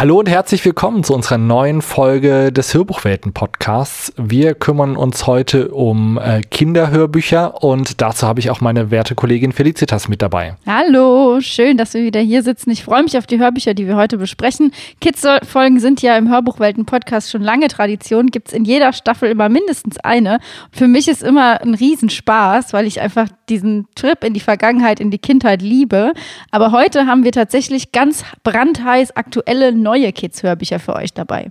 Hallo und herzlich willkommen zu unserer neuen Folge des Hörbuchwelten-Podcasts. Wir kümmern uns heute um äh, Kinderhörbücher und dazu habe ich auch meine werte Kollegin Felicitas mit dabei. Hallo, schön, dass wir wieder hier sitzen. Ich freue mich auf die Hörbücher, die wir heute besprechen. Kids-Folgen sind ja im Hörbuchwelten-Podcast schon lange Tradition. Gibt es in jeder Staffel immer mindestens eine. Für mich ist immer ein Riesenspaß, weil ich einfach diesen Trip in die Vergangenheit, in die Kindheit liebe. Aber heute haben wir tatsächlich ganz brandheiß aktuelle neue Kids-Hörbücher für euch dabei.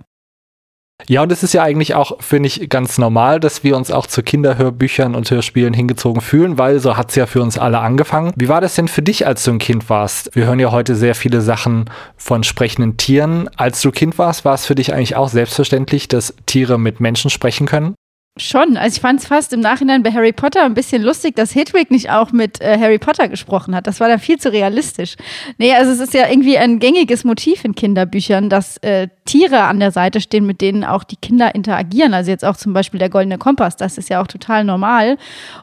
Ja, und es ist ja eigentlich auch, finde ich, ganz normal, dass wir uns auch zu Kinderhörbüchern und Hörspielen hingezogen fühlen, weil so hat es ja für uns alle angefangen. Wie war das denn für dich, als du ein Kind warst? Wir hören ja heute sehr viele Sachen von sprechenden Tieren. Als du Kind warst, war es für dich eigentlich auch selbstverständlich, dass Tiere mit Menschen sprechen können? Schon. Also ich fand es fast im Nachhinein bei Harry Potter ein bisschen lustig, dass Hedwig nicht auch mit äh, Harry Potter gesprochen hat. Das war da viel zu realistisch. Nee, also es ist ja irgendwie ein gängiges Motiv in Kinderbüchern, dass äh, Tiere an der Seite stehen, mit denen auch die Kinder interagieren. Also jetzt auch zum Beispiel der Goldene Kompass, das ist ja auch total normal.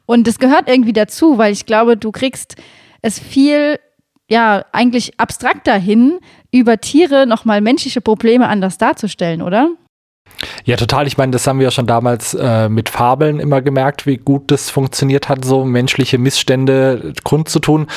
Und das gehört irgendwie dazu, weil ich glaube, du kriegst es viel ja, eigentlich abstrakter hin, über Tiere nochmal menschliche Probleme anders darzustellen, oder? Ja, total. Ich meine, das haben wir ja schon damals äh, mit Fabeln immer gemerkt, wie gut das funktioniert hat, so menschliche Missstände kundzutun.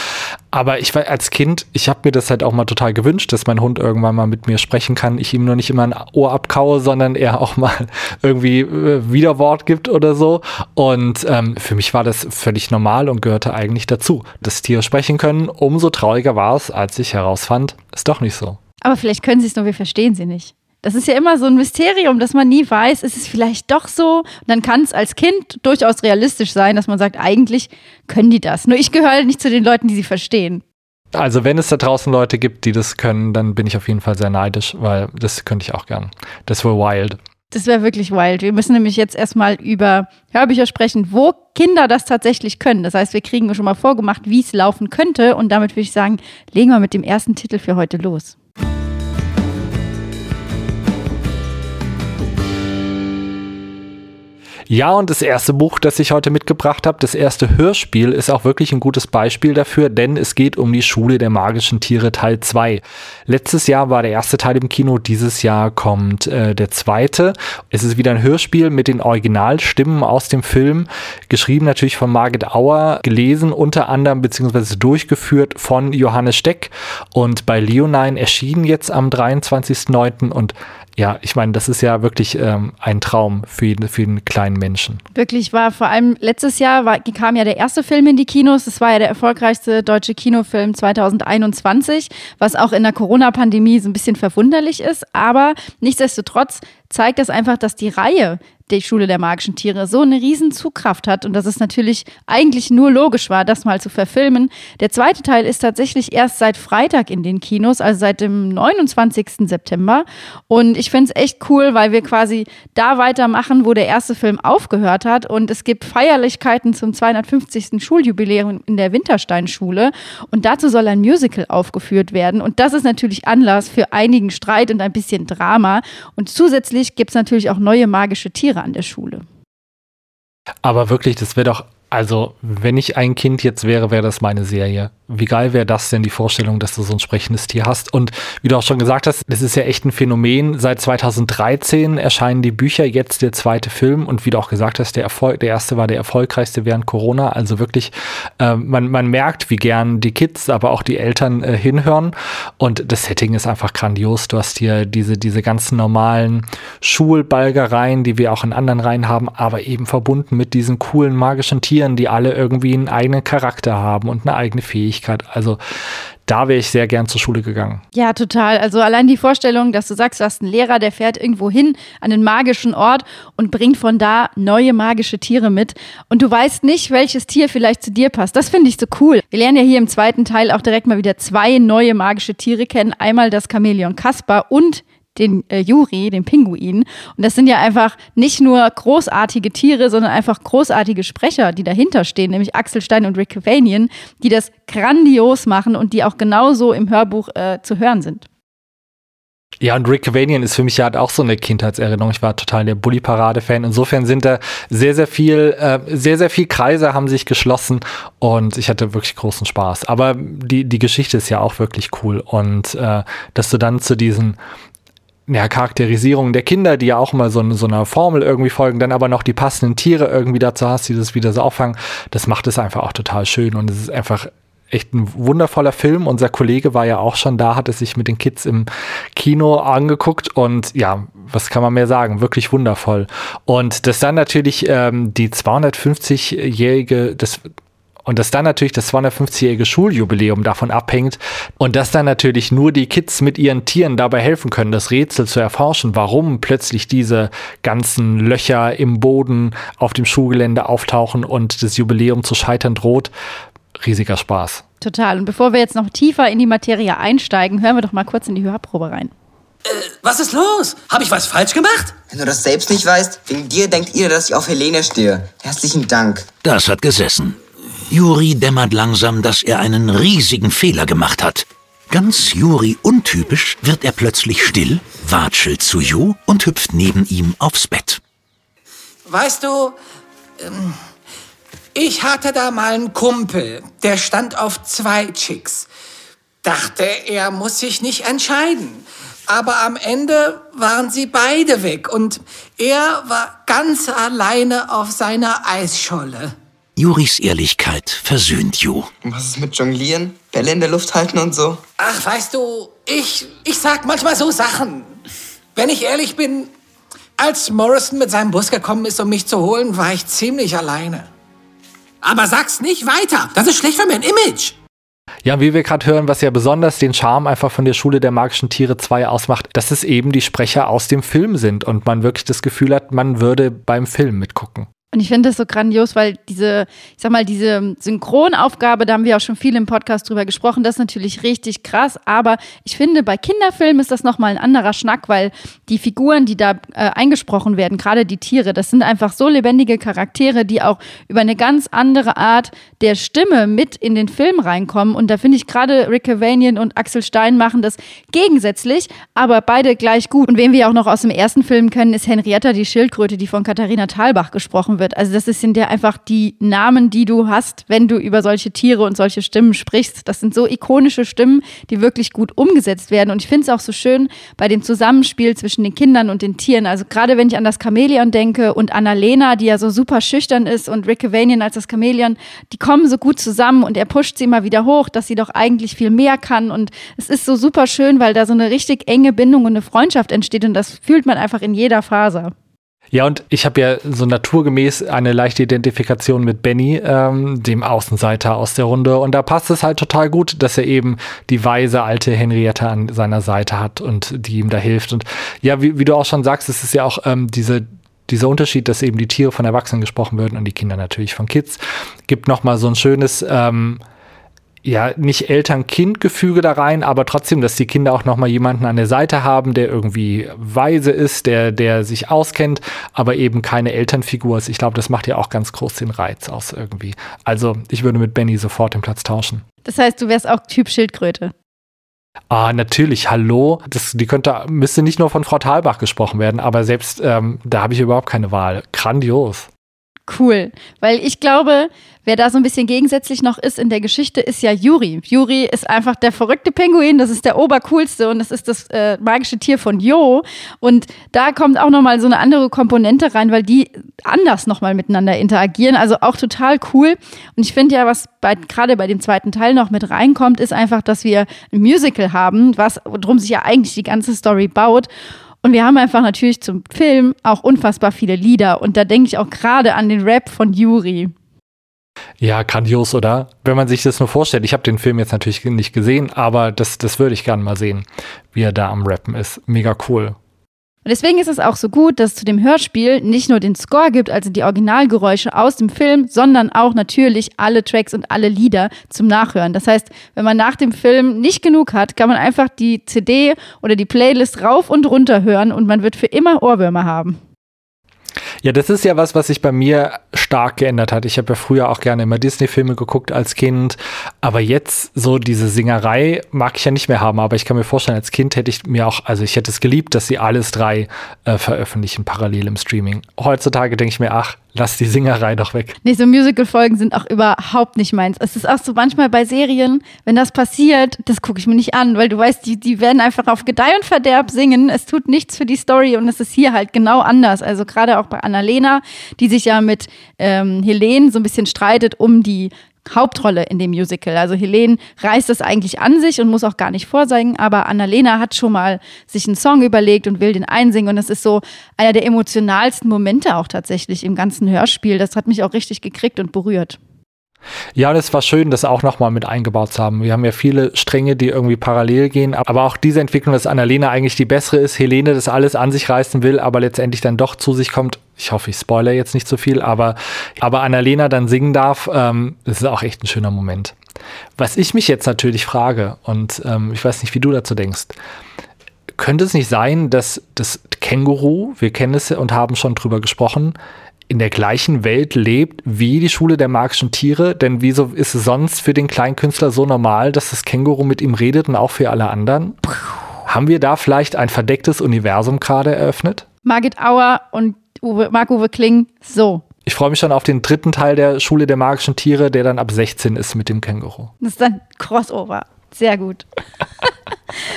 Aber ich war als Kind, ich habe mir das halt auch mal total gewünscht, dass mein Hund irgendwann mal mit mir sprechen kann. Ich ihm nur nicht immer ein Ohr abkaue, sondern er auch mal irgendwie äh, Widerwort gibt oder so. Und ähm, für mich war das völlig normal und gehörte eigentlich dazu, dass Tiere sprechen können. Umso trauriger war es, als ich herausfand, ist doch nicht so. Aber vielleicht können sie es nur, wir verstehen sie nicht. Das ist ja immer so ein Mysterium, dass man nie weiß, ist es vielleicht doch so? Und dann kann es als Kind durchaus realistisch sein, dass man sagt, eigentlich können die das. Nur ich gehöre nicht zu den Leuten, die sie verstehen. Also wenn es da draußen Leute gibt, die das können, dann bin ich auf jeden Fall sehr neidisch, weil das könnte ich auch gern. Das wäre wild. Das wäre wirklich wild. Wir müssen nämlich jetzt erstmal über Hörbücher sprechen, wo Kinder das tatsächlich können. Das heißt, wir kriegen schon mal vorgemacht, wie es laufen könnte. Und damit würde ich sagen, legen wir mit dem ersten Titel für heute los. Ja, und das erste Buch, das ich heute mitgebracht habe, das erste Hörspiel, ist auch wirklich ein gutes Beispiel dafür, denn es geht um die Schule der magischen Tiere Teil 2. Letztes Jahr war der erste Teil im Kino, dieses Jahr kommt äh, der zweite. Es ist wieder ein Hörspiel mit den Originalstimmen aus dem Film, geschrieben natürlich von Margit Auer, gelesen unter anderem beziehungsweise durchgeführt von Johannes Steck und bei Leonine erschienen jetzt am 23.09. und ja, ich meine, das ist ja wirklich ähm, ein Traum für, jeden, für kleinen Menschen. Wirklich war vor allem letztes Jahr war, kam ja der erste Film in die Kinos. Das war ja der erfolgreichste deutsche Kinofilm 2021, was auch in der Corona-Pandemie so ein bisschen verwunderlich ist. Aber nichtsdestotrotz zeigt das einfach, dass die Reihe die Schule der magischen Tiere so eine riesen Zugkraft hat und dass es natürlich eigentlich nur logisch war, das mal zu verfilmen. Der zweite Teil ist tatsächlich erst seit Freitag in den Kinos, also seit dem 29. September. Und ich finde es echt cool, weil wir quasi da weitermachen, wo der erste Film aufgehört hat. Und es gibt Feierlichkeiten zum 250. Schuljubiläum in der Wintersteinschule. Und dazu soll ein Musical aufgeführt werden. Und das ist natürlich Anlass für einigen Streit und ein bisschen Drama. Und zusätzlich gibt es natürlich auch neue magische Tiere an der Schule. Aber wirklich, das wäre doch, also wenn ich ein Kind jetzt wäre, wäre das meine Serie wie geil wäre das denn, die Vorstellung, dass du so ein sprechendes Tier hast? Und wie du auch schon gesagt hast, das ist ja echt ein Phänomen. Seit 2013 erscheinen die Bücher, jetzt der zweite Film. Und wie du auch gesagt hast, der Erfolg, der erste war der erfolgreichste während Corona. Also wirklich, äh, man, man merkt, wie gern die Kids, aber auch die Eltern äh, hinhören. Und das Setting ist einfach grandios. Du hast hier diese, diese ganzen normalen Schulbalgereien, die wir auch in anderen Reihen haben, aber eben verbunden mit diesen coolen magischen Tieren, die alle irgendwie einen eigenen Charakter haben und eine eigene Fähigkeit. Also da wäre ich sehr gern zur Schule gegangen. Ja, total. Also allein die Vorstellung, dass du sagst, du hast einen Lehrer, der fährt irgendwo hin an einen magischen Ort und bringt von da neue magische Tiere mit. Und du weißt nicht, welches Tier vielleicht zu dir passt. Das finde ich so cool. Wir lernen ja hier im zweiten Teil auch direkt mal wieder zwei neue magische Tiere kennen. Einmal das Chamäleon Kaspar und den äh, Juri, den Pinguin. Und das sind ja einfach nicht nur großartige Tiere, sondern einfach großartige Sprecher, die dahinter stehen, nämlich Axel Stein und Rick Cavanian, die das grandios machen und die auch genauso im Hörbuch äh, zu hören sind. Ja, und Rick Cavanian ist für mich ja halt auch so eine Kindheitserinnerung. Ich war total der Bully-Parade-Fan. Insofern sind da sehr, sehr viel, äh, sehr, sehr viel Kreise haben sich geschlossen und ich hatte wirklich großen Spaß. Aber die, die Geschichte ist ja auch wirklich cool und äh, dass du dann zu diesen ja, Charakterisierung der Kinder, die ja auch immer so, so einer Formel irgendwie folgen, dann aber noch die passenden Tiere irgendwie dazu hast, die das wieder so auffangen. Das macht es einfach auch total schön und es ist einfach echt ein wundervoller Film. Unser Kollege war ja auch schon da, hat es sich mit den Kids im Kino angeguckt und ja, was kann man mehr sagen? Wirklich wundervoll. Und dass dann natürlich ähm, die 250-jährige, das und dass dann natürlich das 250-jährige Schuljubiläum davon abhängt und dass dann natürlich nur die Kids mit ihren Tieren dabei helfen können, das Rätsel zu erforschen, warum plötzlich diese ganzen Löcher im Boden auf dem Schulgelände auftauchen und das Jubiläum zu scheitern droht. Riesiger Spaß. Total. Und bevor wir jetzt noch tiefer in die Materie einsteigen, hören wir doch mal kurz in die Hörprobe rein. Äh, was ist los? Habe ich was falsch gemacht? Wenn du das selbst nicht weißt, wegen dir denkt ihr, dass ich auf Helene stehe. Herzlichen Dank. Das hat gesessen. Juri dämmert langsam, dass er einen riesigen Fehler gemacht hat. Ganz Juri untypisch wird er plötzlich still, watschelt zu Jo und hüpft neben ihm aufs Bett. Weißt du, ähm, ich hatte da mal einen Kumpel, der stand auf zwei Chicks. Dachte, er muss sich nicht entscheiden. Aber am Ende waren sie beide weg und er war ganz alleine auf seiner Eisscholle. Juris Ehrlichkeit versöhnt Ju. Was ist mit Jonglieren? Bälle in der Luft halten und so? Ach, weißt du, ich, ich sag manchmal so Sachen. Wenn ich ehrlich bin, als Morrison mit seinem Bus gekommen ist, um mich zu holen, war ich ziemlich alleine. Aber sag's nicht weiter. Das ist schlecht für mein Image. Ja, wie wir gerade hören, was ja besonders den Charme einfach von der Schule der magischen Tiere 2 ausmacht, dass es eben die Sprecher aus dem Film sind und man wirklich das Gefühl hat, man würde beim Film mitgucken. Und ich finde das so grandios, weil diese, ich sag mal, diese Synchronaufgabe, da haben wir auch schon viel im Podcast drüber gesprochen, das ist natürlich richtig krass. Aber ich finde, bei Kinderfilmen ist das nochmal ein anderer Schnack, weil die Figuren, die da äh, eingesprochen werden, gerade die Tiere, das sind einfach so lebendige Charaktere, die auch über eine ganz andere Art der Stimme mit in den Film reinkommen. Und da finde ich gerade Rick Cavanian und Axel Stein machen das gegensätzlich, aber beide gleich gut. Und wen wir auch noch aus dem ersten Film kennen, ist Henrietta die Schildkröte, die von Katharina Thalbach gesprochen wird. Also das sind ja einfach die Namen, die du hast, wenn du über solche Tiere und solche Stimmen sprichst. Das sind so ikonische Stimmen, die wirklich gut umgesetzt werden. Und ich finde es auch so schön bei dem Zusammenspiel zwischen den Kindern und den Tieren. Also gerade wenn ich an das Chamäleon denke und Annalena, die ja so super schüchtern ist und Rick Cavanian als das Chamäleon, die kommen so gut zusammen und er pusht sie immer wieder hoch, dass sie doch eigentlich viel mehr kann. Und es ist so super schön, weil da so eine richtig enge Bindung und eine Freundschaft entsteht und das fühlt man einfach in jeder Faser. Ja, und ich habe ja so naturgemäß eine leichte Identifikation mit Benny, ähm, dem Außenseiter aus der Runde. Und da passt es halt total gut, dass er eben die weise alte Henriette an seiner Seite hat und die ihm da hilft. Und ja, wie, wie du auch schon sagst, es ist ja auch ähm, diese dieser Unterschied, dass eben die Tiere von Erwachsenen gesprochen werden und die Kinder natürlich von Kids, gibt nochmal so ein schönes ähm, ja, nicht Eltern-Kind-Gefüge da rein, aber trotzdem, dass die Kinder auch nochmal jemanden an der Seite haben, der irgendwie weise ist, der, der sich auskennt, aber eben keine Elternfigur ist. Ich glaube, das macht ja auch ganz groß den Reiz aus irgendwie. Also, ich würde mit Benny sofort den Platz tauschen. Das heißt, du wärst auch Typ Schildkröte. Ah, natürlich, hallo. Das, die könnte, müsste nicht nur von Frau Thalbach gesprochen werden, aber selbst ähm, da habe ich überhaupt keine Wahl. Grandios. Cool, weil ich glaube, wer da so ein bisschen gegensätzlich noch ist in der Geschichte, ist ja Juri. Juri ist einfach der verrückte Pinguin, das ist der obercoolste und das ist das äh, magische Tier von Jo. Und da kommt auch nochmal so eine andere Komponente rein, weil die anders nochmal miteinander interagieren. Also auch total cool. Und ich finde ja, was gerade bei dem zweiten Teil noch mit reinkommt, ist einfach, dass wir ein Musical haben, was drum sich ja eigentlich die ganze Story baut. Und wir haben einfach natürlich zum Film auch unfassbar viele Lieder. Und da denke ich auch gerade an den Rap von Yuri. Ja, grandios, oder? Wenn man sich das nur vorstellt. Ich habe den Film jetzt natürlich nicht gesehen, aber das, das würde ich gerne mal sehen, wie er da am Rappen ist. Mega cool. Und deswegen ist es auch so gut, dass es zu dem Hörspiel nicht nur den Score gibt, also die Originalgeräusche aus dem Film, sondern auch natürlich alle Tracks und alle Lieder zum Nachhören. Das heißt, wenn man nach dem Film nicht genug hat, kann man einfach die CD oder die Playlist rauf und runter hören und man wird für immer Ohrwürmer haben. Ja, das ist ja was, was sich bei mir stark geändert hat. Ich habe ja früher auch gerne immer Disney-Filme geguckt als Kind, aber jetzt so diese Singerei mag ich ja nicht mehr haben. Aber ich kann mir vorstellen, als Kind hätte ich mir auch, also ich hätte es geliebt, dass sie alles drei äh, veröffentlichen parallel im Streaming. Heutzutage denke ich mir, ach, lass die Singerei doch weg. Nee, so Musical-Folgen sind auch überhaupt nicht meins. Es ist auch so manchmal bei Serien, wenn das passiert, das gucke ich mir nicht an, weil du weißt, die, die werden einfach auf Gedeih und Verderb singen. Es tut nichts für die Story und es ist hier halt genau anders. Also gerade auch bei Annalena, die sich ja mit ähm, Helene so ein bisschen streitet um die Hauptrolle in dem Musical. Also Helene reißt es eigentlich an sich und muss auch gar nicht vorsingen, aber Annalena hat schon mal sich einen Song überlegt und will den einsingen und das ist so einer der emotionalsten Momente auch tatsächlich im ganzen Hörspiel. Das hat mich auch richtig gekriegt und berührt. Ja, und es war schön, das auch nochmal mit eingebaut zu haben. Wir haben ja viele Stränge, die irgendwie parallel gehen, aber auch diese Entwicklung, dass Annalena eigentlich die bessere ist, Helene das alles an sich reißen will, aber letztendlich dann doch zu sich kommt. Ich hoffe, ich spoilere jetzt nicht zu so viel, aber, aber Annalena dann singen darf, ähm, das ist auch echt ein schöner Moment. Was ich mich jetzt natürlich frage, und ähm, ich weiß nicht, wie du dazu denkst, könnte es nicht sein, dass das Känguru, wir kennen es und haben schon drüber gesprochen, in der gleichen Welt lebt wie die Schule der magischen Tiere? Denn wieso ist es sonst für den Kleinkünstler so normal, dass das Känguru mit ihm redet und auch für alle anderen? Haben wir da vielleicht ein verdecktes Universum gerade eröffnet? Margit Auer und Uwe, Marc-Uwe Kling, so. Ich freue mich schon auf den dritten Teil der Schule der magischen Tiere, der dann ab 16 ist mit dem Känguru. Das ist dann Crossover. Sehr gut.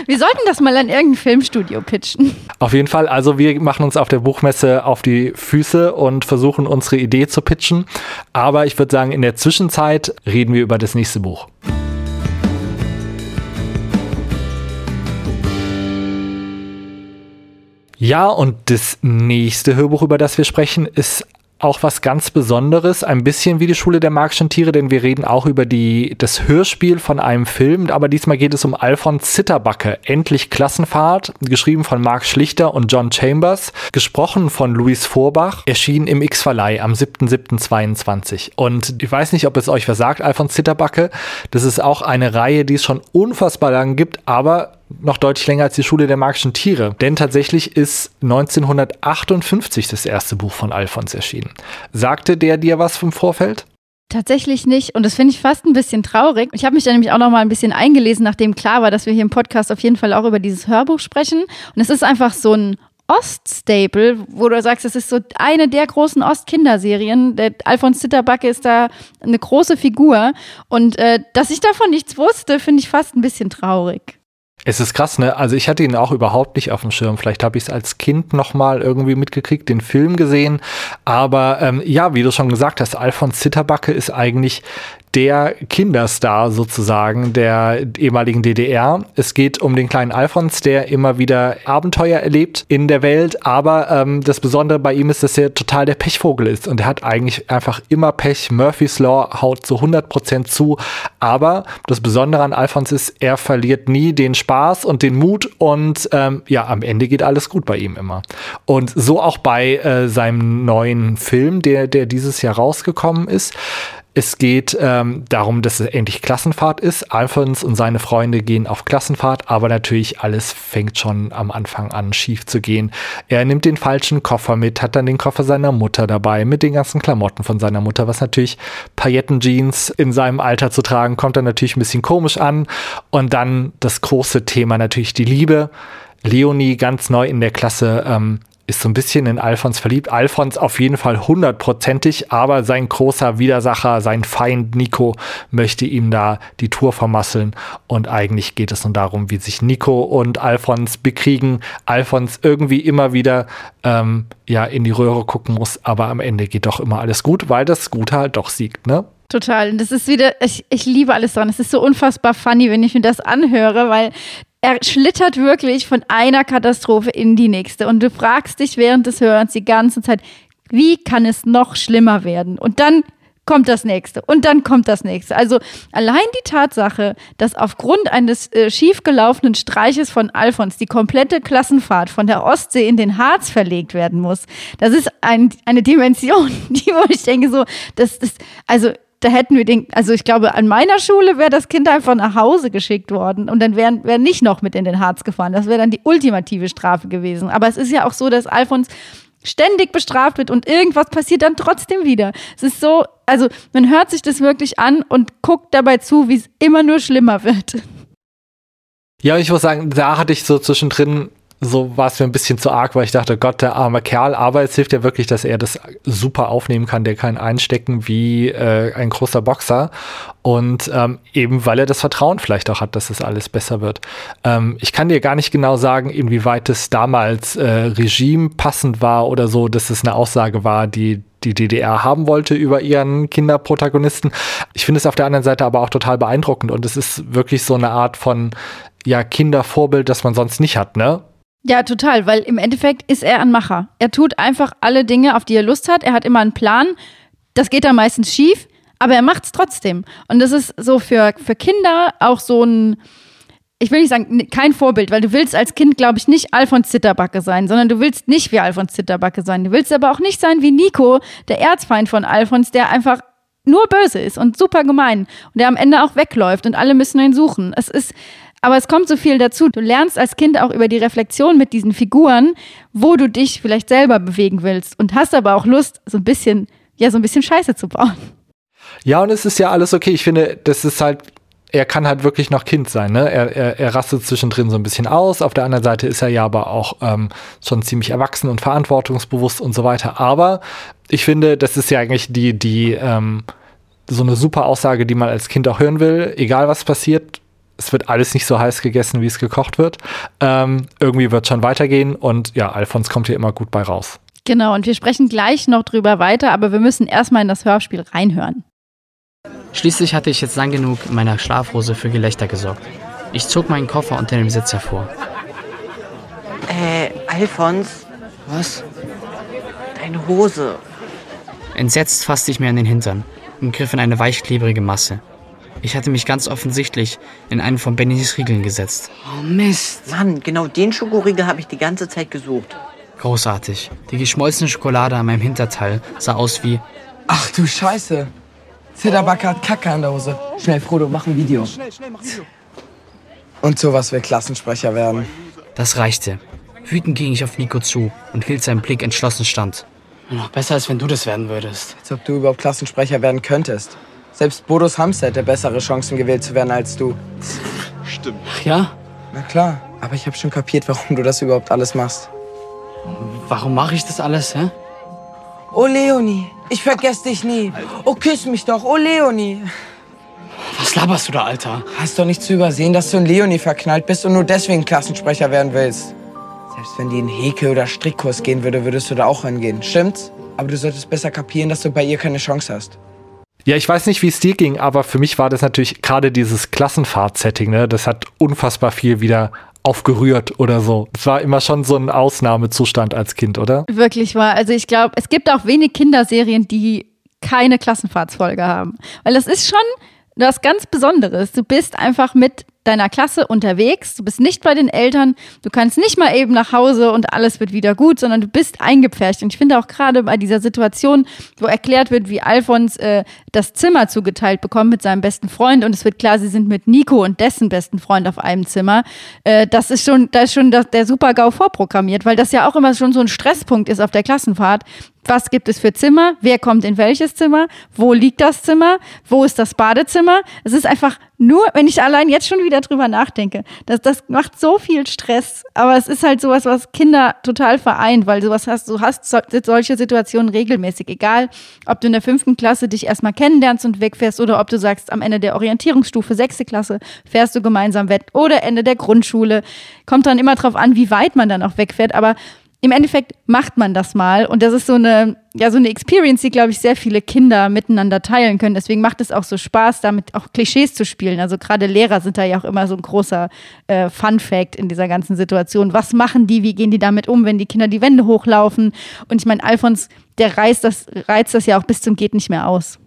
wir sollten das mal an irgendein Filmstudio pitchen. Auf jeden Fall. Also wir machen uns auf der Buchmesse auf die Füße und versuchen unsere Idee zu pitchen. Aber ich würde sagen, in der Zwischenzeit reden wir über das nächste Buch. Ja, und das nächste Hörbuch, über das wir sprechen, ist auch was ganz Besonderes, ein bisschen wie die Schule der magischen Tiere, denn wir reden auch über die, das Hörspiel von einem Film, aber diesmal geht es um Alfons Zitterbacke, Endlich Klassenfahrt, geschrieben von Mark Schlichter und John Chambers, gesprochen von Luis Vorbach, erschien im X-Verleih am 7.7.22. Und ich weiß nicht, ob es euch versagt, Alfons Zitterbacke, das ist auch eine Reihe, die es schon unfassbar lang gibt, aber noch deutlich länger als die Schule der magischen Tiere. Denn tatsächlich ist 1958 das erste Buch von Alfons erschienen. Sagte der dir was vom Vorfeld? Tatsächlich nicht. Und das finde ich fast ein bisschen traurig. Ich habe mich da nämlich auch noch mal ein bisschen eingelesen, nachdem klar war, dass wir hier im Podcast auf jeden Fall auch über dieses Hörbuch sprechen. Und es ist einfach so ein Oststaple, wo du sagst, es ist so eine der großen Ostkinderserien. Der Alfons Zitterbacke ist da eine große Figur. Und äh, dass ich davon nichts wusste, finde ich fast ein bisschen traurig. Es ist krass, ne? Also ich hatte ihn auch überhaupt nicht auf dem Schirm. Vielleicht habe ich es als Kind noch mal irgendwie mitgekriegt, den Film gesehen. Aber ähm, ja, wie du schon gesagt hast, Alfons Zitterbacke ist eigentlich der Kinderstar sozusagen der ehemaligen DDR. Es geht um den kleinen Alfons, der immer wieder Abenteuer erlebt in der Welt, aber ähm, das Besondere bei ihm ist, dass er total der Pechvogel ist und er hat eigentlich einfach immer Pech. Murphy's Law haut zu 100% zu, aber das Besondere an Alfons ist, er verliert nie den Spaß und den Mut und ähm, ja, am Ende geht alles gut bei ihm immer. Und so auch bei äh, seinem neuen Film, der, der dieses Jahr rausgekommen ist. Es geht ähm, darum, dass es endlich Klassenfahrt ist. Alphons und seine Freunde gehen auf Klassenfahrt, aber natürlich alles fängt schon am Anfang an schief zu gehen. Er nimmt den falschen Koffer mit, hat dann den Koffer seiner Mutter dabei mit den ganzen Klamotten von seiner Mutter, was natürlich Paillettenjeans in seinem Alter zu tragen, kommt dann natürlich ein bisschen komisch an. Und dann das große Thema natürlich die Liebe. Leonie ganz neu in der Klasse ähm, ist so ein bisschen in Alfons verliebt. Alfons auf jeden Fall hundertprozentig, aber sein großer Widersacher, sein Feind Nico möchte ihm da die Tour vermasseln. Und eigentlich geht es nun darum, wie sich Nico und Alfons bekriegen. Alfons irgendwie immer wieder ähm, ja in die Röhre gucken muss, aber am Ende geht doch immer alles gut, weil das Gute halt doch siegt, ne? Total. Und das ist wieder, ich, ich liebe alles dran. Es ist so unfassbar funny, wenn ich mir das anhöre, weil er schlittert wirklich von einer Katastrophe in die nächste. Und du fragst dich während des Hörens die ganze Zeit, wie kann es noch schlimmer werden? Und dann kommt das nächste und dann kommt das nächste. Also allein die Tatsache, dass aufgrund eines äh, schiefgelaufenen Streiches von Alfons die komplette Klassenfahrt von der Ostsee in den Harz verlegt werden muss, das ist ein, eine Dimension, die wo ich denke so, das ist also da hätten wir den, also ich glaube, an meiner Schule wäre das Kind einfach nach Hause geschickt worden und dann wären wär nicht noch mit in den Harz gefahren. Das wäre dann die ultimative Strafe gewesen. Aber es ist ja auch so, dass Alfons ständig bestraft wird und irgendwas passiert dann trotzdem wieder. Es ist so, also man hört sich das wirklich an und guckt dabei zu, wie es immer nur schlimmer wird. Ja, ich muss sagen, da hatte ich so zwischendrin so war es mir ein bisschen zu arg, weil ich dachte, Gott, der arme Kerl. Aber es hilft ja wirklich, dass er das super aufnehmen kann. Der kann einstecken wie äh, ein großer Boxer. Und ähm, eben, weil er das Vertrauen vielleicht auch hat, dass es alles besser wird. Ähm, ich kann dir gar nicht genau sagen, inwieweit es damals äh, Regime passend war oder so, dass es eine Aussage war, die die DDR haben wollte über ihren Kinderprotagonisten. Ich finde es auf der anderen Seite aber auch total beeindruckend und es ist wirklich so eine Art von ja, Kindervorbild, das man sonst nicht hat, ne? Ja, total, weil im Endeffekt ist er ein Macher. Er tut einfach alle Dinge, auf die er Lust hat. Er hat immer einen Plan. Das geht dann meistens schief, aber er macht es trotzdem. Und das ist so für, für Kinder auch so ein, ich will nicht sagen, kein Vorbild, weil du willst als Kind, glaube ich, nicht Alfons Zitterbacke sein, sondern du willst nicht wie Alfons Zitterbacke sein. Du willst aber auch nicht sein wie Nico, der Erzfeind von Alfons, der einfach nur böse ist und super gemein und der am Ende auch wegläuft und alle müssen ihn suchen. Es ist, aber es kommt so viel dazu. Du lernst als Kind auch über die Reflexion mit diesen Figuren, wo du dich vielleicht selber bewegen willst und hast aber auch Lust, so ein bisschen, ja, so ein bisschen Scheiße zu bauen. Ja, und es ist ja alles okay. Ich finde, das ist halt, er kann halt wirklich noch Kind sein. Ne? Er, er, er rastet zwischendrin so ein bisschen aus. Auf der anderen Seite ist er ja aber auch ähm, schon ziemlich erwachsen und verantwortungsbewusst und so weiter. Aber ich finde, das ist ja eigentlich die, die, ähm, so eine super Aussage, die man als Kind auch hören will. Egal was passiert, es wird alles nicht so heiß gegessen, wie es gekocht wird. Ähm, irgendwie wird es schon weitergehen und ja, Alfons kommt hier immer gut bei raus. Genau, und wir sprechen gleich noch drüber weiter, aber wir müssen erstmal in das Hörspiel reinhören. Schließlich hatte ich jetzt lang genug in meiner Schlafhose für Gelächter gesorgt. Ich zog meinen Koffer unter dem Sitz hervor. Äh, Alfons? Was? Deine Hose. Entsetzt fasste ich mir an den Hintern und griff in eine weichklebrige Masse. Ich hatte mich ganz offensichtlich in einen von Bennys Riegeln gesetzt. Oh Mist. Mann, genau den Schokoriegel habe ich die ganze Zeit gesucht. Großartig. Die geschmolzene Schokolade an meinem Hinterteil sah aus wie... Ach du Scheiße. Zitterbacke hat Kacke an der Hose. Schnell, Frodo, mach ein Video. Schnell, schnell, mach ein Video. Und sowas will Klassensprecher werden. Das reichte. Wütend ging ich auf Nico zu und hielt seinen Blick entschlossen stand. Noch besser, als wenn du das werden würdest. Als ob du überhaupt Klassensprecher werden könntest. Selbst Bodos Hamster hätte bessere Chancen gewählt zu werden als du. Stimmt. Ach ja? Na klar, aber ich habe schon kapiert, warum du das überhaupt alles machst. Warum mache ich das alles, hä? Oh Leonie, ich vergesse dich nie. Oh, küss mich doch, oh Leonie. Was laberst du da, Alter? Hast doch nicht zu übersehen, dass du in Leonie verknallt bist und nur deswegen Klassensprecher werden willst. Selbst wenn die in Häkel- oder Strickkurs gehen würde, würdest du da auch hingehen. Stimmt's? Aber du solltest besser kapieren, dass du bei ihr keine Chance hast. Ja, ich weiß nicht, wie es dir ging, aber für mich war das natürlich gerade dieses Klassenfahrt-Setting, ne? Das hat unfassbar viel wieder aufgerührt oder so. Es war immer schon so ein Ausnahmezustand als Kind, oder? Wirklich war. Also ich glaube, es gibt auch wenig Kinderserien, die keine Klassenfahrtsfolge haben. Weil das ist schon was ganz Besonderes. Du bist einfach mit deiner Klasse unterwegs, du bist nicht bei den Eltern, du kannst nicht mal eben nach Hause und alles wird wieder gut, sondern du bist eingepfercht. Und ich finde auch gerade bei dieser Situation, wo erklärt wird, wie Alfons äh, das Zimmer zugeteilt bekommt mit seinem besten Freund und es wird klar, sie sind mit Nico und dessen besten Freund auf einem Zimmer, äh, das ist schon, da ist schon der Super-GAU vorprogrammiert, weil das ja auch immer schon so ein Stresspunkt ist auf der Klassenfahrt, was gibt es für Zimmer, wer kommt in welches Zimmer, wo liegt das Zimmer, wo ist das Badezimmer. Es ist einfach nur, wenn ich allein jetzt schon wieder drüber nachdenke, das, das macht so viel Stress. Aber es ist halt sowas, was Kinder total vereint, weil sowas hast, du hast so, solche Situationen regelmäßig. Egal, ob du in der fünften Klasse dich erstmal kennenlernst und wegfährst oder ob du sagst, am Ende der Orientierungsstufe, sechste Klasse, fährst du gemeinsam weg oder Ende der Grundschule. Kommt dann immer drauf an, wie weit man dann auch wegfährt. Aber im Endeffekt macht man das mal und das ist so eine, ja, so eine Experience, die, glaube ich, sehr viele Kinder miteinander teilen können. Deswegen macht es auch so Spaß, damit auch Klischees zu spielen. Also gerade Lehrer sind da ja auch immer so ein großer äh, Fun-Fact in dieser ganzen Situation. Was machen die? Wie gehen die damit um, wenn die Kinder die Wände hochlaufen? Und ich meine, Alfons, der reizt das, reizt das ja auch bis zum Geht nicht mehr aus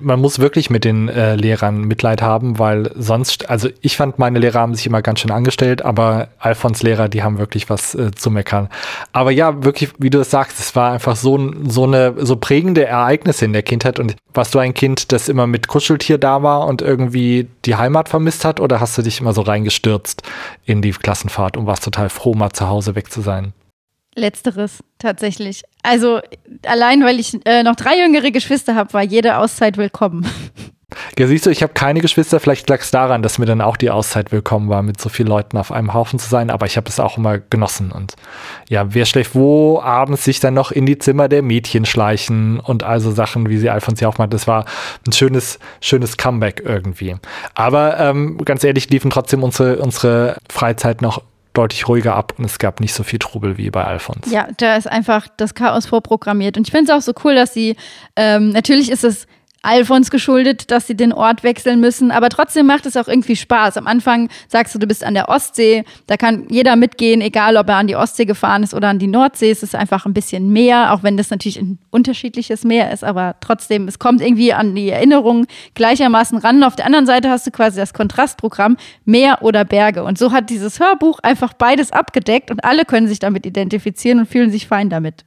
man muss wirklich mit den äh, Lehrern Mitleid haben, weil sonst, also ich fand, meine Lehrer haben sich immer ganz schön angestellt, aber Alfons Lehrer, die haben wirklich was äh, zu meckern. Aber ja, wirklich, wie du es sagst, es war einfach so, so eine, so prägende Ereignisse in der Kindheit. Und warst du ein Kind, das immer mit Kuscheltier da war und irgendwie die Heimat vermisst hat, oder hast du dich immer so reingestürzt in die Klassenfahrt und warst total froh, mal zu Hause weg zu sein? Letzteres tatsächlich. Also allein, weil ich äh, noch drei jüngere Geschwister habe, war jede Auszeit willkommen. Ja, siehst du, ich habe keine Geschwister. Vielleicht lag es daran, dass mir dann auch die Auszeit willkommen war, mit so vielen Leuten auf einem Haufen zu sein. Aber ich habe es auch immer genossen. Und ja, wer schläft wo, abends sich dann noch in die Zimmer der Mädchen schleichen und also Sachen, wie sie Alfons ja auch meint. Das war ein schönes, schönes Comeback irgendwie. Aber ähm, ganz ehrlich, liefen trotzdem unsere, unsere Freizeit noch deutlich ruhiger ab und es gab nicht so viel Trubel wie bei Alfons. Ja, da ist einfach das Chaos vorprogrammiert. Und ich finde es auch so cool, dass sie, ähm, natürlich ist es Alfons geschuldet, dass sie den Ort wechseln müssen. Aber trotzdem macht es auch irgendwie Spaß. Am Anfang sagst du, du bist an der Ostsee. Da kann jeder mitgehen, egal ob er an die Ostsee gefahren ist oder an die Nordsee. Es ist einfach ein bisschen mehr, auch wenn das natürlich ein unterschiedliches Meer ist. Aber trotzdem, es kommt irgendwie an die Erinnerung gleichermaßen ran. Auf der anderen Seite hast du quasi das Kontrastprogramm Meer oder Berge. Und so hat dieses Hörbuch einfach beides abgedeckt und alle können sich damit identifizieren und fühlen sich fein damit.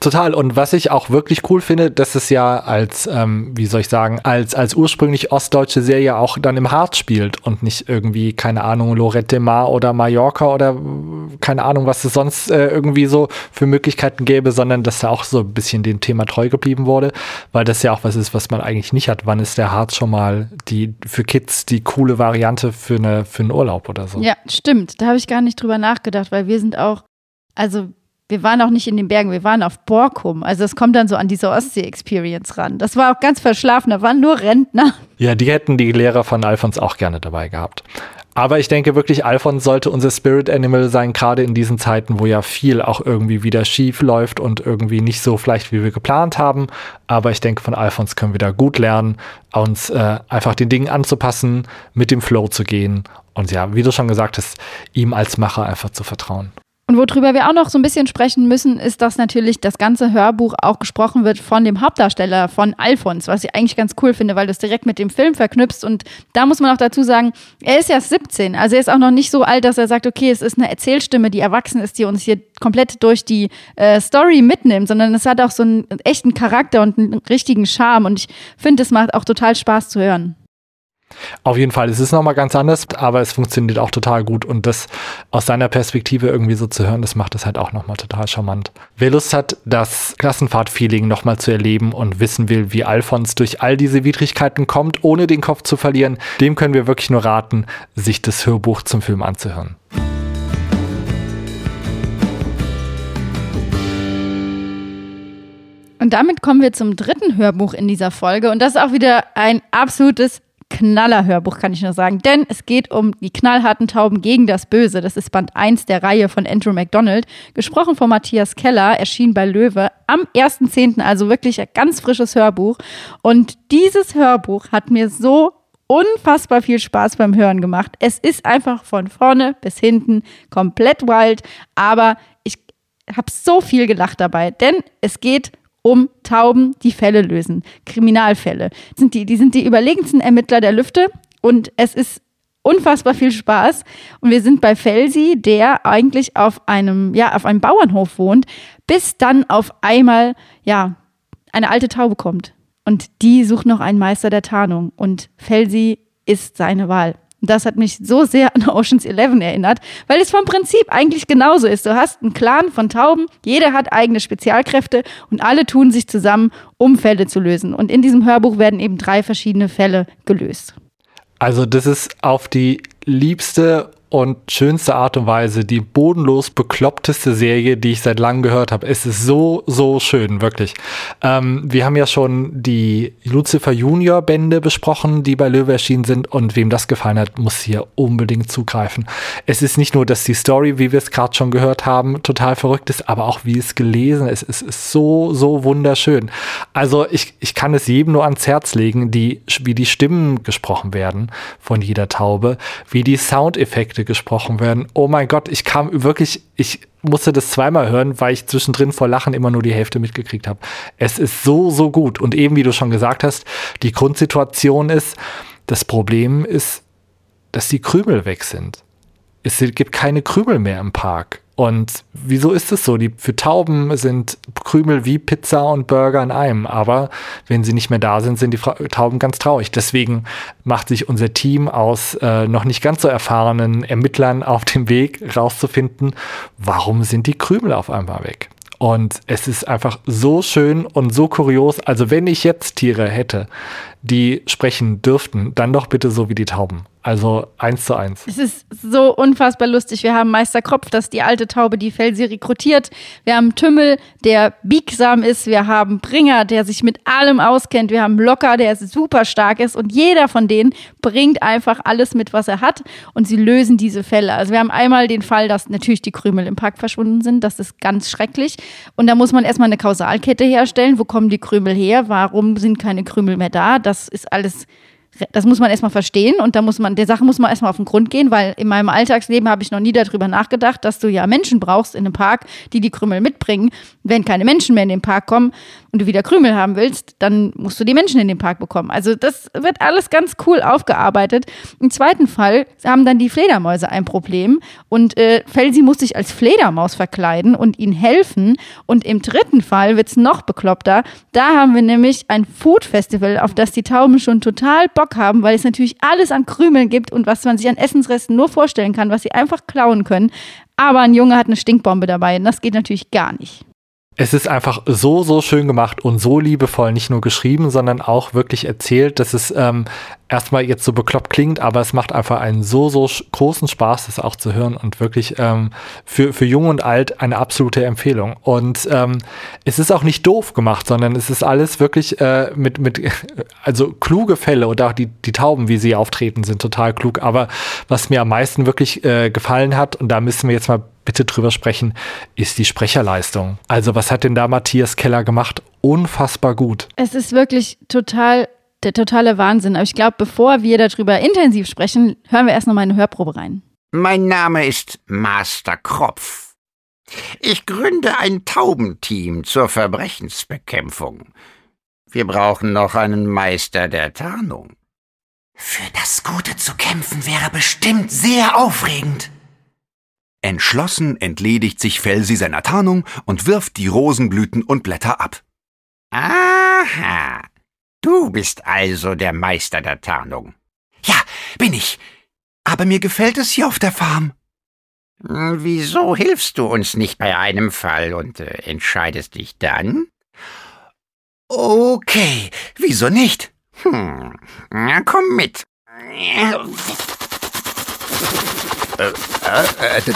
Total. Und was ich auch wirklich cool finde, dass es ja als, ähm, wie soll ich sagen, als, als ursprünglich ostdeutsche Serie auch dann im Harz spielt und nicht irgendwie, keine Ahnung, Lorette Mar oder Mallorca oder keine Ahnung, was es sonst äh, irgendwie so für Möglichkeiten gäbe, sondern dass da auch so ein bisschen dem Thema treu geblieben wurde, weil das ja auch was ist, was man eigentlich nicht hat. Wann ist der Harz schon mal die für Kids die coole Variante für, eine, für einen Urlaub oder so? Ja, stimmt. Da habe ich gar nicht drüber nachgedacht, weil wir sind auch, also wir waren auch nicht in den Bergen, wir waren auf Borkum. Also es kommt dann so an diese Ostsee-Experience ran. Das war auch ganz verschlafen, da waren nur Rentner. Ja, die hätten die Lehrer von Alfons auch gerne dabei gehabt. Aber ich denke wirklich, Alfons sollte unser Spirit Animal sein, gerade in diesen Zeiten, wo ja viel auch irgendwie wieder schief läuft und irgendwie nicht so vielleicht, wie wir geplant haben. Aber ich denke, von Alfons können wir da gut lernen, uns äh, einfach den Dingen anzupassen, mit dem Flow zu gehen und ja, wie du schon gesagt hast, ihm als Macher einfach zu vertrauen. Und worüber wir auch noch so ein bisschen sprechen müssen, ist, dass natürlich das ganze Hörbuch auch gesprochen wird von dem Hauptdarsteller, von Alfons, was ich eigentlich ganz cool finde, weil du es direkt mit dem Film verknüpfst. Und da muss man auch dazu sagen, er ist ja 17, also er ist auch noch nicht so alt, dass er sagt, okay, es ist eine Erzählstimme, die erwachsen ist, die uns hier komplett durch die äh, Story mitnimmt, sondern es hat auch so einen echten Charakter und einen richtigen Charme. Und ich finde, es macht auch total Spaß zu hören. Auf jeden Fall, es ist nochmal ganz anders, aber es funktioniert auch total gut und das aus seiner Perspektive irgendwie so zu hören, das macht es halt auch nochmal total charmant. Wer Lust hat, das Klassenfahrt-Feeling nochmal zu erleben und wissen will, wie Alfons durch all diese Widrigkeiten kommt, ohne den Kopf zu verlieren, dem können wir wirklich nur raten, sich das Hörbuch zum Film anzuhören. Und damit kommen wir zum dritten Hörbuch in dieser Folge. Und das ist auch wieder ein absolutes Knallerhörbuch, kann ich nur sagen. Denn es geht um die knallharten Tauben gegen das Böse. Das ist Band 1 der Reihe von Andrew MacDonald. Gesprochen von Matthias Keller, erschien bei Löwe am 1.10., also wirklich ein ganz frisches Hörbuch. Und dieses Hörbuch hat mir so unfassbar viel Spaß beim Hören gemacht. Es ist einfach von vorne bis hinten komplett wild, aber ich habe so viel gelacht dabei, denn es geht um Tauben, die Fälle lösen, Kriminalfälle. Sind die, die sind die überlegensten Ermittler der Lüfte und es ist unfassbar viel Spaß. Und wir sind bei Felsi, der eigentlich auf einem, ja, auf einem Bauernhof wohnt, bis dann auf einmal, ja, eine alte Taube kommt. Und die sucht noch einen Meister der Tarnung. Und Felsi ist seine Wahl. Das hat mich so sehr an Oceans 11 erinnert, weil es vom Prinzip eigentlich genauso ist. Du hast einen Clan von Tauben, jeder hat eigene Spezialkräfte und alle tun sich zusammen, um Fälle zu lösen. Und in diesem Hörbuch werden eben drei verschiedene Fälle gelöst. Also das ist auf die liebste und schönste Art und Weise die bodenlos bekloppteste Serie, die ich seit langem gehört habe. Es ist so, so schön, wirklich. Ähm, wir haben ja schon die Lucifer Junior Bände besprochen, die bei Löwe erschienen sind und wem das gefallen hat, muss hier unbedingt zugreifen. Es ist nicht nur, dass die Story, wie wir es gerade schon gehört haben, total verrückt ist, aber auch wie es gelesen ist. Es ist so, so wunderschön. Also ich, ich kann es jedem nur ans Herz legen, die, wie die Stimmen gesprochen werden von jeder Taube, wie die Soundeffekte Geschichte gesprochen werden. Oh mein Gott, ich kam wirklich, ich musste das zweimal hören, weil ich zwischendrin vor Lachen immer nur die Hälfte mitgekriegt habe. Es ist so, so gut. Und eben, wie du schon gesagt hast, die Grundsituation ist, das Problem ist, dass die Krümel weg sind. Es gibt keine Krümel mehr im Park. Und wieso ist es so? Die, für Tauben sind Krümel wie Pizza und Burger in einem. Aber wenn sie nicht mehr da sind, sind die Fra Tauben ganz traurig. Deswegen macht sich unser Team aus äh, noch nicht ganz so erfahrenen Ermittlern auf dem Weg, rauszufinden, warum sind die Krümel auf einmal weg. Und es ist einfach so schön und so kurios. Also wenn ich jetzt Tiere hätte, die sprechen dürften, dann doch bitte so wie die Tauben. Also eins zu eins. Es ist so unfassbar lustig. Wir haben Meister Kropf, das ist die alte Taube, die Felsi rekrutiert. Wir haben Tümmel, der biegsam ist. Wir haben Bringer, der sich mit allem auskennt. Wir haben Locker, der super stark ist. Und jeder von denen bringt einfach alles mit, was er hat. Und sie lösen diese Fälle. Also wir haben einmal den Fall, dass natürlich die Krümel im Park verschwunden sind. Das ist ganz schrecklich. Und da muss man erstmal eine Kausalkette herstellen. Wo kommen die Krümel her? Warum sind keine Krümel mehr da? Das ist alles das muss man erstmal verstehen und da muss man, der Sache muss man erstmal auf den Grund gehen, weil in meinem Alltagsleben habe ich noch nie darüber nachgedacht, dass du ja Menschen brauchst in einem Park, die die Krümel mitbringen. Wenn keine Menschen mehr in den Park kommen und du wieder Krümel haben willst, dann musst du die Menschen in den Park bekommen. Also das wird alles ganz cool aufgearbeitet. Im zweiten Fall haben dann die Fledermäuse ein Problem und äh, Felsi muss sich als Fledermaus verkleiden und ihnen helfen. Und im dritten Fall wird es noch bekloppter. Da haben wir nämlich ein Food Festival, auf das die Tauben schon total Bock haben, weil es natürlich alles an Krümeln gibt und was man sich an Essensresten nur vorstellen kann, was sie einfach klauen können. Aber ein Junge hat eine Stinkbombe dabei und das geht natürlich gar nicht. Es ist einfach so, so schön gemacht und so liebevoll, nicht nur geschrieben, sondern auch wirklich erzählt, dass es ähm, erstmal jetzt so bekloppt klingt, aber es macht einfach einen so, so großen Spaß, das auch zu hören und wirklich ähm, für, für Jung und Alt eine absolute Empfehlung. Und ähm, es ist auch nicht doof gemacht, sondern es ist alles wirklich äh, mit, mit, also kluge Fälle und auch die, die Tauben, wie sie auftreten, sind total klug. Aber was mir am meisten wirklich äh, gefallen hat, und da müssen wir jetzt mal bitte drüber sprechen, ist die Sprecherleistung. Also was hat denn da Matthias Keller gemacht? Unfassbar gut. Es ist wirklich total der totale Wahnsinn. Aber ich glaube, bevor wir darüber intensiv sprechen, hören wir erst noch mal eine Hörprobe rein. Mein Name ist Master Kropf. Ich gründe ein Taubenteam zur Verbrechensbekämpfung. Wir brauchen noch einen Meister der Tarnung. Für das Gute zu kämpfen wäre bestimmt sehr aufregend. Entschlossen entledigt sich Felsi seiner Tarnung und wirft die Rosenblüten und Blätter ab. Aha, du bist also der Meister der Tarnung. Ja, bin ich. Aber mir gefällt es hier auf der Farm. Hm, wieso hilfst du uns nicht bei einem Fall und äh, entscheidest dich dann? Okay, wieso nicht? Hm, na komm mit. Äh, äh, äh,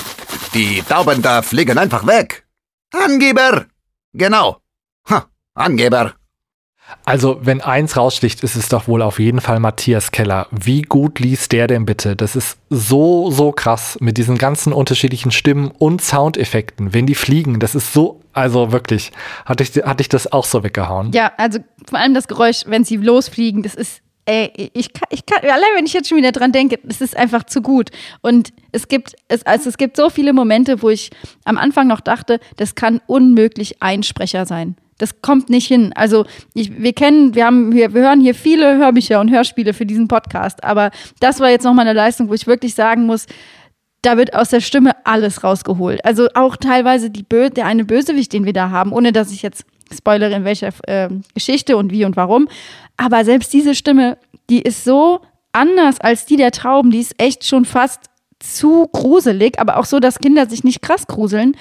die Tauben da fliegen einfach weg. Angeber! Genau. Ha, Angeber. Also, wenn eins raussticht, ist es doch wohl auf jeden Fall Matthias Keller. Wie gut liest der denn bitte? Das ist so, so krass mit diesen ganzen unterschiedlichen Stimmen und Soundeffekten. Wenn die fliegen, das ist so, also wirklich, hatte ich, hatte ich das auch so weggehauen. Ja, also vor allem das Geräusch, wenn sie losfliegen, das ist ey, ich kann, ich kann, allein wenn ich jetzt schon wieder dran denke, es ist einfach zu gut. Und es gibt, es, also es gibt so viele Momente, wo ich am Anfang noch dachte, das kann unmöglich ein Sprecher sein. Das kommt nicht hin. Also ich, wir kennen, wir haben, wir, wir hören hier viele Hörbücher und Hörspiele für diesen Podcast, aber das war jetzt nochmal eine Leistung, wo ich wirklich sagen muss, da wird aus der Stimme alles rausgeholt. Also auch teilweise die Bö der eine Bösewicht, den wir da haben, ohne dass ich jetzt spoilere in welcher äh, Geschichte und wie und warum. Aber selbst diese Stimme, die ist so anders als die der Trauben, die ist echt schon fast zu gruselig, aber auch so, dass Kinder sich nicht krass gruseln.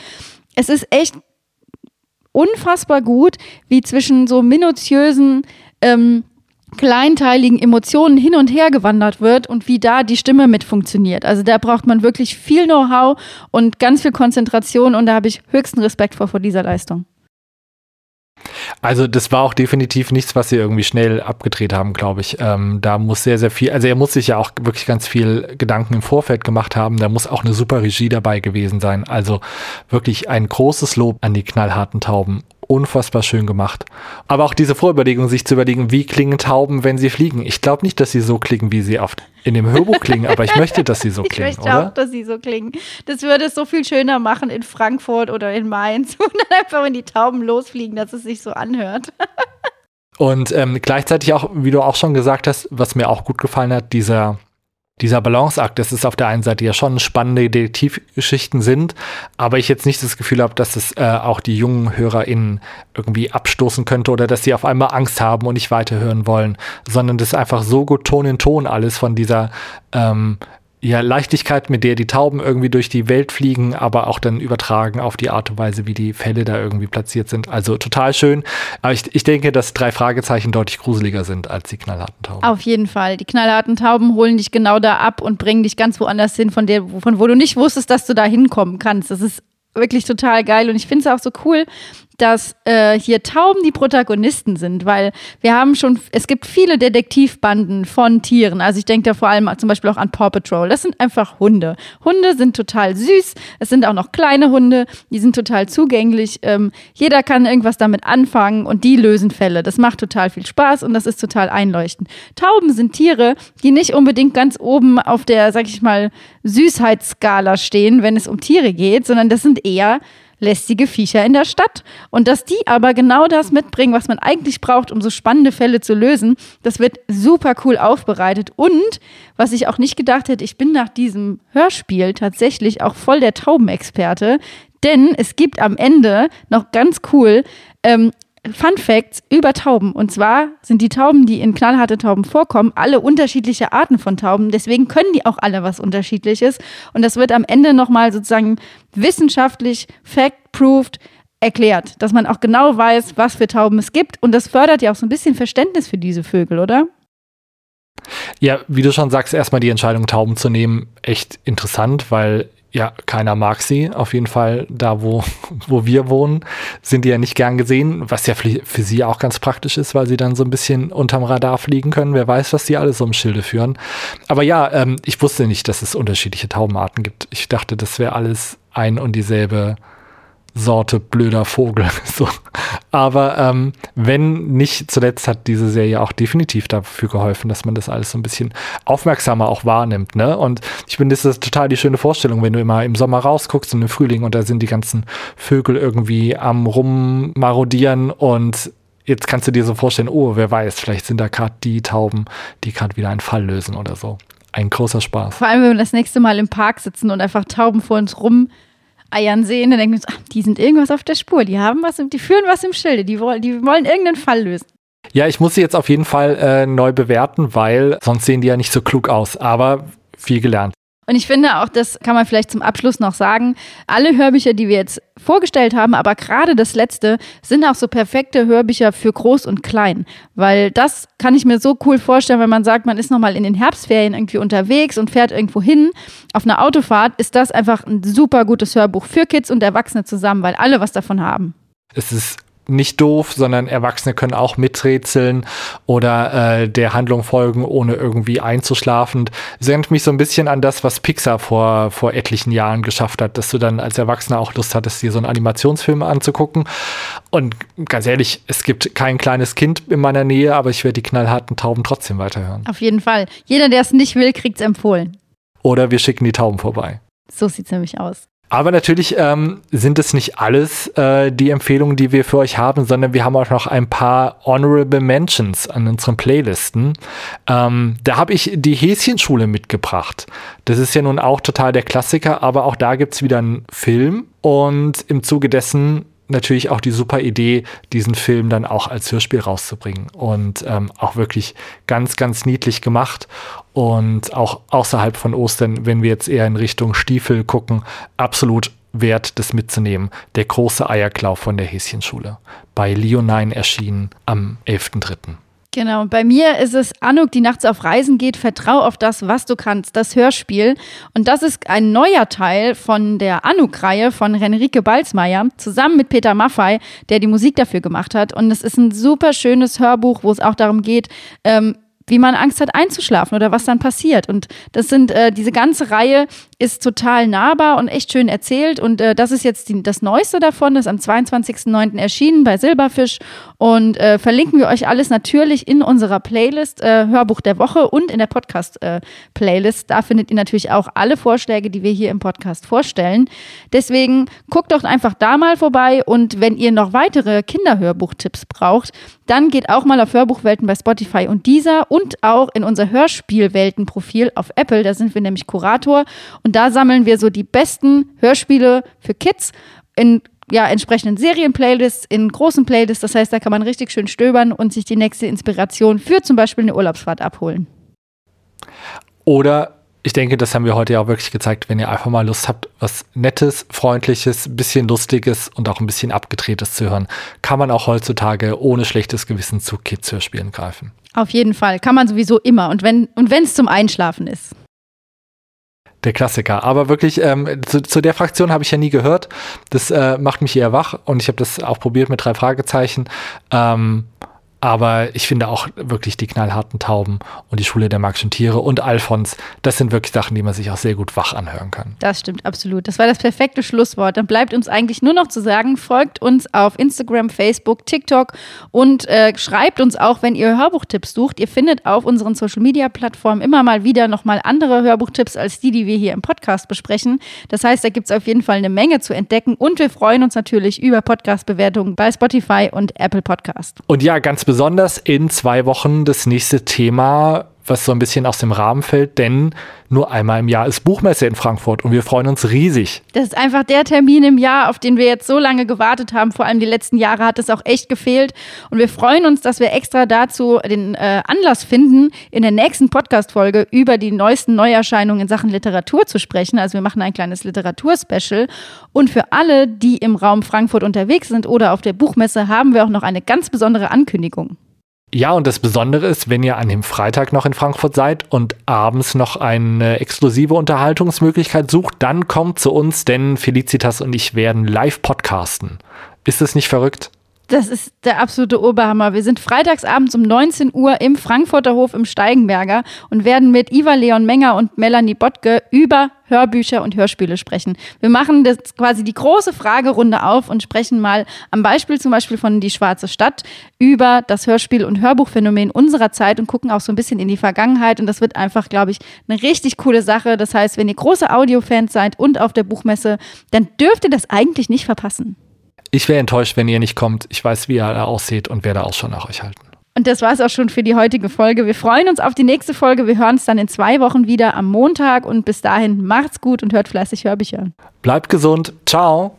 Es ist echt unfassbar gut, wie zwischen so minutiösen, ähm, kleinteiligen Emotionen hin und her gewandert wird und wie da die Stimme mit funktioniert. Also da braucht man wirklich viel Know-how und ganz viel Konzentration und da habe ich höchsten Respekt vor, vor dieser Leistung. Also das war auch definitiv nichts, was sie irgendwie schnell abgedreht haben, glaube ich. Ähm, da muss sehr, sehr viel, also er muss sich ja auch wirklich ganz viel Gedanken im Vorfeld gemacht haben. Da muss auch eine super Regie dabei gewesen sein. Also wirklich ein großes Lob an die knallharten Tauben unfassbar schön gemacht. Aber auch diese Vorüberlegung, sich zu überlegen, wie klingen Tauben, wenn sie fliegen. Ich glaube nicht, dass sie so klingen, wie sie oft in dem Hörbuch klingen, aber ich möchte, dass sie so klingen. Ich möchte oder? auch, dass sie so klingen. Das würde es so viel schöner machen in Frankfurt oder in Mainz. Und dann einfach, wenn die Tauben losfliegen, dass es sich so anhört. Und ähm, gleichzeitig auch, wie du auch schon gesagt hast, was mir auch gut gefallen hat, dieser dieser Balanceakt, dass es auf der einen Seite ja schon spannende Detektivgeschichten sind, aber ich jetzt nicht das Gefühl habe, dass es äh, auch die jungen HörerInnen irgendwie abstoßen könnte oder dass sie auf einmal Angst haben und nicht weiterhören wollen, sondern das ist einfach so gut Ton in Ton alles von dieser ähm, ja, Leichtigkeit, mit der die Tauben irgendwie durch die Welt fliegen, aber auch dann übertragen auf die Art und Weise, wie die Fälle da irgendwie platziert sind. Also total schön. Aber ich, ich denke, dass drei Fragezeichen deutlich gruseliger sind als die knallharten Tauben. Auf jeden Fall. Die knallharten Tauben holen dich genau da ab und bringen dich ganz woanders hin, von, der, von wo du nicht wusstest, dass du da hinkommen kannst. Das ist wirklich total geil und ich finde es auch so cool, dass äh, hier Tauben die Protagonisten sind, weil wir haben schon, es gibt viele Detektivbanden von Tieren. Also ich denke da vor allem zum Beispiel auch an Paw Patrol. Das sind einfach Hunde. Hunde sind total süß. Es sind auch noch kleine Hunde, die sind total zugänglich. Ähm, jeder kann irgendwas damit anfangen und die lösen Fälle. Das macht total viel Spaß und das ist total einleuchtend. Tauben sind Tiere, die nicht unbedingt ganz oben auf der, sag ich mal, Süßheitsskala stehen, wenn es um Tiere geht, sondern das sind eher lästige Viecher in der Stadt. Und dass die aber genau das mitbringen, was man eigentlich braucht, um so spannende Fälle zu lösen, das wird super cool aufbereitet. Und was ich auch nicht gedacht hätte, ich bin nach diesem Hörspiel tatsächlich auch voll der Taubenexperte. Denn es gibt am Ende noch ganz cool ähm, Fun Facts über Tauben. Und zwar sind die Tauben, die in knallharte Tauben vorkommen, alle unterschiedliche Arten von Tauben. Deswegen können die auch alle was Unterschiedliches. Und das wird am Ende nochmal sozusagen wissenschaftlich, fact-proved erklärt, dass man auch genau weiß, was für Tauben es gibt. Und das fördert ja auch so ein bisschen Verständnis für diese Vögel, oder? Ja, wie du schon sagst, erstmal die Entscheidung, Tauben zu nehmen, echt interessant, weil ja, keiner mag sie. Auf jeden Fall da, wo, wo wir wohnen, sind die ja nicht gern gesehen, was ja für, sie auch ganz praktisch ist, weil sie dann so ein bisschen unterm Radar fliegen können. Wer weiß, was die alles im Schilde führen. Aber ja, ähm, ich wusste nicht, dass es unterschiedliche Taubenarten gibt. Ich dachte, das wäre alles ein und dieselbe Sorte blöder Vogel. so. Aber ähm, wenn nicht, zuletzt hat diese Serie auch definitiv dafür geholfen, dass man das alles so ein bisschen aufmerksamer auch wahrnimmt. Ne? Und ich finde, das ist total die schöne Vorstellung, wenn du immer im Sommer rausguckst und im Frühling und da sind die ganzen Vögel irgendwie am rummarodieren und jetzt kannst du dir so vorstellen, oh, wer weiß, vielleicht sind da gerade die Tauben, die gerade wieder einen Fall lösen oder so. Ein großer Spaß. Vor allem, wenn wir das nächste Mal im Park sitzen und einfach Tauben vor uns rum Eiern sehen, dann denken wir ach, die sind irgendwas auf der Spur, die haben was, die führen was im Schilde, die wollen, die wollen irgendeinen Fall lösen. Ja, ich muss sie jetzt auf jeden Fall äh, neu bewerten, weil sonst sehen die ja nicht so klug aus. Aber viel gelernt. Und ich finde auch, das kann man vielleicht zum Abschluss noch sagen, alle Hörbücher, die wir jetzt vorgestellt haben, aber gerade das letzte, sind auch so perfekte Hörbücher für Groß und Klein. Weil das kann ich mir so cool vorstellen, wenn man sagt, man ist nochmal in den Herbstferien irgendwie unterwegs und fährt irgendwo hin. Auf einer Autofahrt ist das einfach ein super gutes Hörbuch für Kids und Erwachsene zusammen, weil alle was davon haben. Es ist nicht doof, sondern Erwachsene können auch miträtseln oder äh, der Handlung folgen, ohne irgendwie einzuschlafen. Es erinnert mich so ein bisschen an das, was Pixar vor, vor etlichen Jahren geschafft hat, dass du dann als Erwachsener auch Lust hattest, dir so einen Animationsfilm anzugucken. Und ganz ehrlich, es gibt kein kleines Kind in meiner Nähe, aber ich werde die knallharten Tauben trotzdem weiterhören. Auf jeden Fall. Jeder, der es nicht will, kriegt es empfohlen. Oder wir schicken die Tauben vorbei. So sieht es nämlich aus. Aber natürlich ähm, sind es nicht alles äh, die Empfehlungen, die wir für euch haben, sondern wir haben auch noch ein paar Honorable Mentions an unseren Playlisten. Ähm, da habe ich die Häschenschule mitgebracht. Das ist ja nun auch total der Klassiker, aber auch da gibt es wieder einen Film und im Zuge dessen natürlich auch die super Idee, diesen Film dann auch als Hörspiel rauszubringen. Und ähm, auch wirklich ganz, ganz niedlich gemacht. Und auch außerhalb von Ostern, wenn wir jetzt eher in Richtung Stiefel gucken, absolut wert, das mitzunehmen. Der große Eierklau von der Häschenschule. Bei Leonine erschienen am 11.3. Genau, bei mir ist es Anuk, die nachts auf Reisen geht, vertrau auf das, was du kannst, das Hörspiel. Und das ist ein neuer Teil von der Anuk-Reihe von Renrike Balzmeier, zusammen mit Peter Maffei, der die Musik dafür gemacht hat. Und es ist ein super schönes Hörbuch, wo es auch darum geht, ähm, wie man Angst hat einzuschlafen oder was dann passiert. Und das sind, äh, diese ganze Reihe ist total nahbar und echt schön erzählt. Und äh, das ist jetzt die, das Neueste davon, das ist am 22.09. erschienen bei Silberfisch. Und äh, verlinken wir euch alles natürlich in unserer Playlist, äh, Hörbuch der Woche und in der Podcast-Playlist. da findet ihr natürlich auch alle Vorschläge, die wir hier im Podcast vorstellen. Deswegen guckt doch einfach da mal vorbei. Und wenn ihr noch weitere Kinderhörbuchtipps braucht, dann geht auch mal auf Hörbuchwelten bei Spotify und dieser und auch in unser Hörspielweltenprofil auf Apple. Da sind wir nämlich Kurator und da sammeln wir so die besten Hörspiele für Kids in ja, entsprechenden Serienplaylists, in großen Playlists. Das heißt, da kann man richtig schön stöbern und sich die nächste Inspiration für zum Beispiel eine Urlaubsfahrt abholen. Oder ich denke, das haben wir heute ja auch wirklich gezeigt, wenn ihr einfach mal Lust habt, was Nettes, Freundliches, bisschen Lustiges und auch ein bisschen Abgedrehtes zu hören, kann man auch heutzutage ohne schlechtes Gewissen zu Kids-Hörspielen greifen. Auf jeden Fall. Kann man sowieso immer. Und wenn und es zum Einschlafen ist. Der Klassiker. Aber wirklich, ähm, zu, zu, der Fraktion habe ich ja nie gehört. Das äh, macht mich eher wach und ich habe das auch probiert mit drei Fragezeichen. Ähm, aber ich finde auch wirklich die knallharten Tauben und die Schule der magischen Tiere und Alfons, das sind wirklich Sachen, die man sich auch sehr gut wach anhören kann. Das stimmt absolut. Das war das perfekte Schlusswort. Dann bleibt uns eigentlich nur noch zu sagen, folgt uns auf Instagram, Facebook, TikTok und äh, schreibt uns auch, wenn ihr Hörbuchtipps sucht. Ihr findet auf unseren Social-Media-Plattformen immer mal wieder nochmal andere Hörbuchtipps als die, die wir hier im Podcast besprechen. Das heißt, da gibt es auf jeden Fall eine Menge zu entdecken und wir freuen uns natürlich über Podcast-Bewertungen bei Spotify und Apple Podcast. Und ja, ganz besonders besonders in zwei Wochen das nächste Thema, was so ein bisschen aus dem Rahmen fällt, denn nur einmal im Jahr ist Buchmesse in Frankfurt und wir freuen uns riesig. Das ist einfach der Termin im Jahr, auf den wir jetzt so lange gewartet haben. Vor allem die letzten Jahre hat es auch echt gefehlt. Und wir freuen uns, dass wir extra dazu den äh, Anlass finden, in der nächsten Podcast-Folge über die neuesten Neuerscheinungen in Sachen Literatur zu sprechen. Also wir machen ein kleines Literaturspecial. Und für alle, die im Raum Frankfurt unterwegs sind oder auf der Buchmesse, haben wir auch noch eine ganz besondere Ankündigung. Ja, und das Besondere ist, wenn ihr an dem Freitag noch in Frankfurt seid und abends noch eine exklusive Unterhaltungsmöglichkeit sucht, dann kommt zu uns, denn Felicitas und ich werden live podcasten. Ist es nicht verrückt? Das ist der absolute Oberhammer. Wir sind freitagsabends um 19 Uhr im Frankfurter Hof im Steigenberger und werden mit Iva Leon Menger und Melanie Bottke über Hörbücher und Hörspiele sprechen. Wir machen das quasi die große Fragerunde auf und sprechen mal am Beispiel zum Beispiel von Die Schwarze Stadt über das Hörspiel- und Hörbuchphänomen unserer Zeit und gucken auch so ein bisschen in die Vergangenheit. Und das wird einfach, glaube ich, eine richtig coole Sache. Das heißt, wenn ihr große Audiofans seid und auf der Buchmesse, dann dürft ihr das eigentlich nicht verpassen. Ich wäre enttäuscht, wenn ihr nicht kommt. Ich weiß, wie ihr da aussieht und werde auch schon nach euch halten. Und das war es auch schon für die heutige Folge. Wir freuen uns auf die nächste Folge. Wir hören uns dann in zwei Wochen wieder am Montag und bis dahin macht's gut und hört fleißig Hörbücher. Bleibt gesund. Ciao.